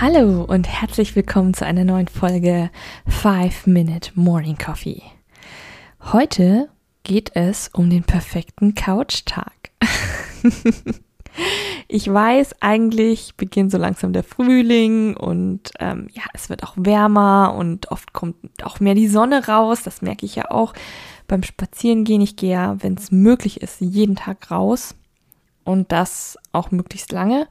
Hallo und herzlich willkommen zu einer neuen Folge 5 Minute Morning Coffee. Heute geht es um den perfekten Couchtag. ich weiß, eigentlich beginnt so langsam der Frühling und ähm, ja, es wird auch wärmer und oft kommt auch mehr die Sonne raus. Das merke ich ja auch beim Spazierengehen. Ich gehe ja, wenn es möglich ist, jeden Tag raus und das auch möglichst lange.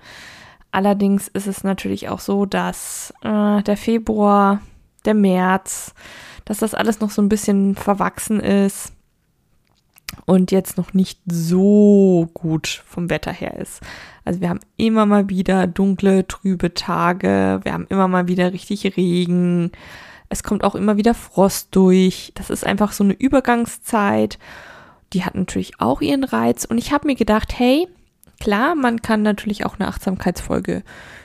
Allerdings ist es natürlich auch so, dass äh, der Februar, der März, dass das alles noch so ein bisschen verwachsen ist und jetzt noch nicht so gut vom Wetter her ist. Also wir haben immer mal wieder dunkle, trübe Tage, wir haben immer mal wieder richtig Regen, es kommt auch immer wieder Frost durch. Das ist einfach so eine Übergangszeit. Die hat natürlich auch ihren Reiz und ich habe mir gedacht, hey, klar, man kann natürlich auch eine Achtsamkeitsfolge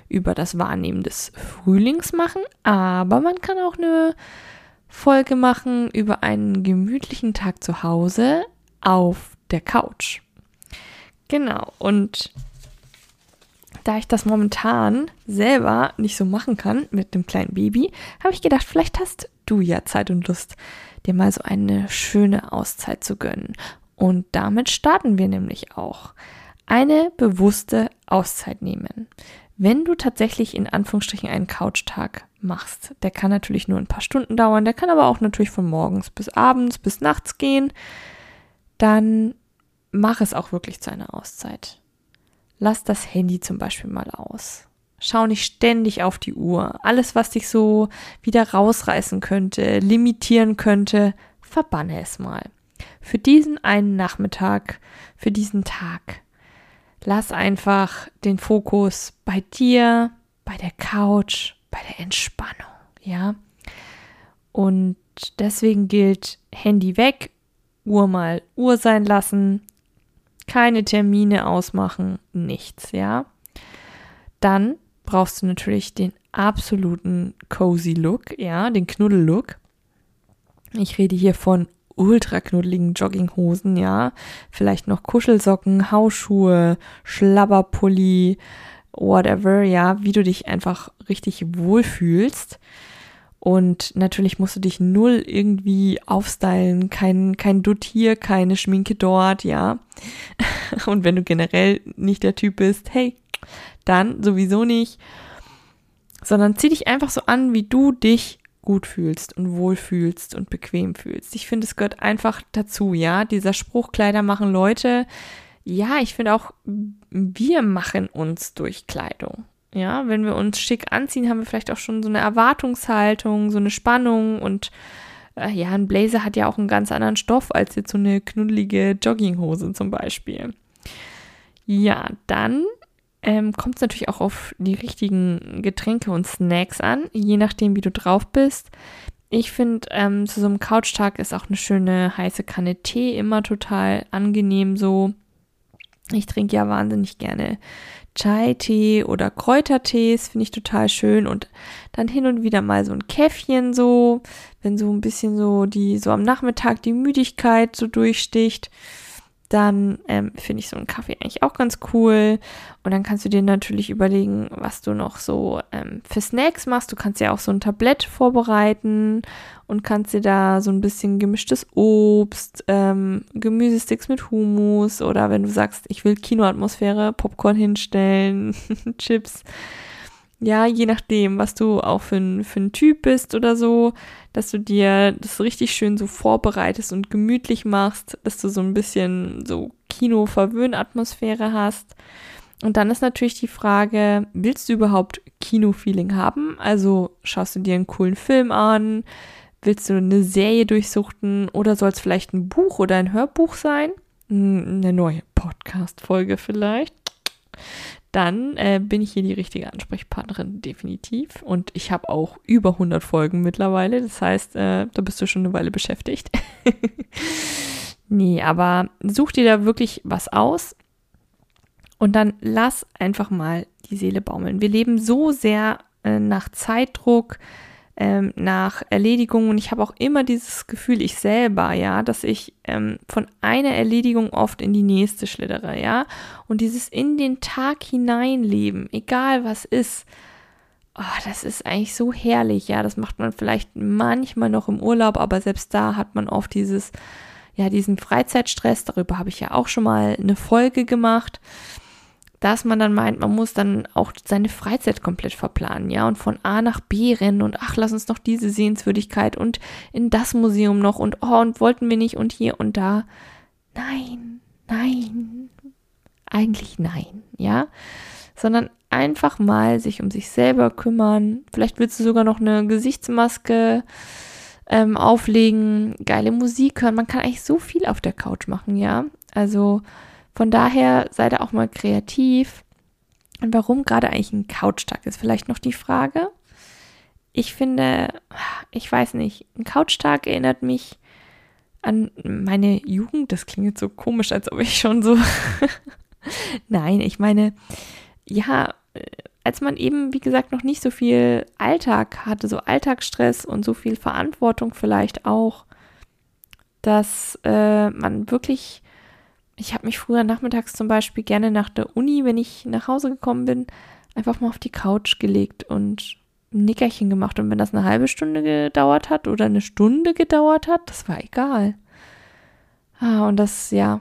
über das Wahrnehmen des Frühlings machen, aber man kann auch eine Folge machen über einen gemütlichen Tag zu Hause auf der Couch. Genau, und da ich das momentan selber nicht so machen kann mit dem kleinen Baby, habe ich gedacht, vielleicht hast du ja Zeit und Lust, dir mal so eine schöne Auszeit zu gönnen. Und damit starten wir nämlich auch. Eine bewusste Auszeit nehmen. Wenn du tatsächlich in Anführungsstrichen einen Couchtag machst, der kann natürlich nur ein paar Stunden dauern, der kann aber auch natürlich von morgens bis abends bis nachts gehen dann mach es auch wirklich zu einer Auszeit. Lass das Handy zum Beispiel mal aus. Schau nicht ständig auf die Uhr. Alles, was dich so wieder rausreißen könnte, limitieren könnte, verbanne es mal. Für diesen einen Nachmittag, für diesen Tag, lass einfach den Fokus bei dir, bei der Couch, bei der Entspannung, ja? Und deswegen gilt Handy weg, Uhr mal Uhr sein lassen, keine Termine ausmachen, nichts, ja. Dann brauchst du natürlich den absoluten cozy Look, ja, den Knuddel-Look. Ich rede hier von ultra knuddeligen Jogginghosen, ja, vielleicht noch Kuschelsocken, Hausschuhe, Schlabberpulli, whatever, ja, wie du dich einfach richtig wohlfühlst. Und natürlich musst du dich null irgendwie aufstylen, kein, kein Dutt hier, keine Schminke dort, ja. Und wenn du generell nicht der Typ bist, hey, dann sowieso nicht. Sondern zieh dich einfach so an, wie du dich gut fühlst und wohl fühlst und bequem fühlst. Ich finde, es gehört einfach dazu, ja. Dieser Spruch, Kleider machen Leute. Ja, ich finde auch, wir machen uns durch Kleidung. Ja, wenn wir uns schick anziehen, haben wir vielleicht auch schon so eine Erwartungshaltung, so eine Spannung und äh, ja, ein Blazer hat ja auch einen ganz anderen Stoff als jetzt so eine knuddelige Jogginghose zum Beispiel. Ja, dann ähm, kommt es natürlich auch auf die richtigen Getränke und Snacks an, je nachdem, wie du drauf bist. Ich finde, ähm, zu so einem Couchtag ist auch eine schöne heiße Kanne Tee immer total angenehm so. Ich trinke ja wahnsinnig gerne Chai-Tee oder Kräutertees finde ich total schön und dann hin und wieder mal so ein Käffchen so, wenn so ein bisschen so die, so am Nachmittag die Müdigkeit so durchsticht dann ähm, finde ich so einen Kaffee eigentlich auch ganz cool. Und dann kannst du dir natürlich überlegen, was du noch so ähm, für Snacks machst. Du kannst ja auch so ein Tablett vorbereiten und kannst dir da so ein bisschen gemischtes Obst, ähm, Gemüsesticks mit Hummus oder wenn du sagst, ich will Kinoatmosphäre, Popcorn hinstellen, Chips ja, je nachdem, was du auch für ein, für ein Typ bist oder so, dass du dir das richtig schön so vorbereitest und gemütlich machst, dass du so ein bisschen so Kino-Verwöhnatmosphäre hast. Und dann ist natürlich die Frage, willst du überhaupt Kino-Feeling haben? Also schaust du dir einen coolen Film an? Willst du eine Serie durchsuchten? Oder soll es vielleicht ein Buch oder ein Hörbuch sein? Eine neue Podcast-Folge vielleicht dann äh, bin ich hier die richtige Ansprechpartnerin, definitiv. Und ich habe auch über 100 Folgen mittlerweile. Das heißt, äh, da bist du schon eine Weile beschäftigt. nee, aber such dir da wirklich was aus und dann lass einfach mal die Seele baumeln. Wir leben so sehr äh, nach Zeitdruck, ähm, nach Erledigung. Und ich habe auch immer dieses Gefühl, ich selber, ja, dass ich ähm, von einer Erledigung oft in die nächste schlittere, ja, und dieses in den Tag hineinleben, egal was ist, oh, das ist eigentlich so herrlich, ja, das macht man vielleicht manchmal noch im Urlaub, aber selbst da hat man oft dieses, ja, diesen Freizeitstress, darüber habe ich ja auch schon mal eine Folge gemacht dass man dann meint, man muss dann auch seine Freizeit komplett verplanen, ja, und von A nach B rennen und ach, lass uns noch diese Sehenswürdigkeit und in das Museum noch und oh, und wollten wir nicht und hier und da. Nein, nein, eigentlich nein, ja, sondern einfach mal sich um sich selber kümmern. Vielleicht willst du sogar noch eine Gesichtsmaske ähm, auflegen, geile Musik hören. Man kann eigentlich so viel auf der Couch machen, ja. Also von daher sei da auch mal kreativ. Und warum gerade eigentlich ein Couchtag ist vielleicht noch die Frage. Ich finde, ich weiß nicht, ein Couchtag erinnert mich an meine Jugend. Das klingt jetzt so komisch, als ob ich schon so. Nein, ich meine, ja, als man eben, wie gesagt, noch nicht so viel Alltag hatte, so Alltagsstress und so viel Verantwortung vielleicht auch, dass äh, man wirklich ich habe mich früher nachmittags zum Beispiel gerne nach der Uni, wenn ich nach Hause gekommen bin, einfach mal auf die Couch gelegt und ein Nickerchen gemacht. Und wenn das eine halbe Stunde gedauert hat oder eine Stunde gedauert hat, das war egal. Ah, und das, ja.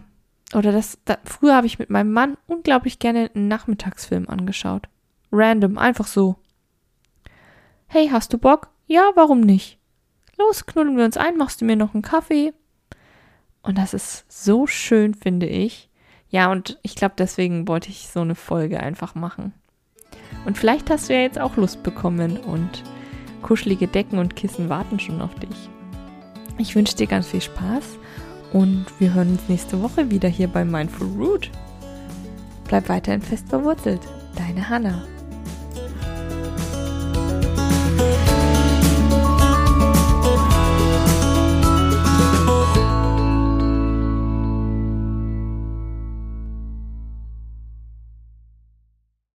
Oder das, da, früher habe ich mit meinem Mann unglaublich gerne einen Nachmittagsfilm angeschaut. Random, einfach so. Hey, hast du Bock? Ja, warum nicht? Los, knuddeln wir uns ein, machst du mir noch einen Kaffee? Und das ist so schön, finde ich. Ja, und ich glaube, deswegen wollte ich so eine Folge einfach machen. Und vielleicht hast du ja jetzt auch Lust bekommen und kuschelige Decken und Kissen warten schon auf dich. Ich wünsche dir ganz viel Spaß und wir hören uns nächste Woche wieder hier bei Mindful Root. Bleib weiterhin fest verwurzelt. Deine Hannah.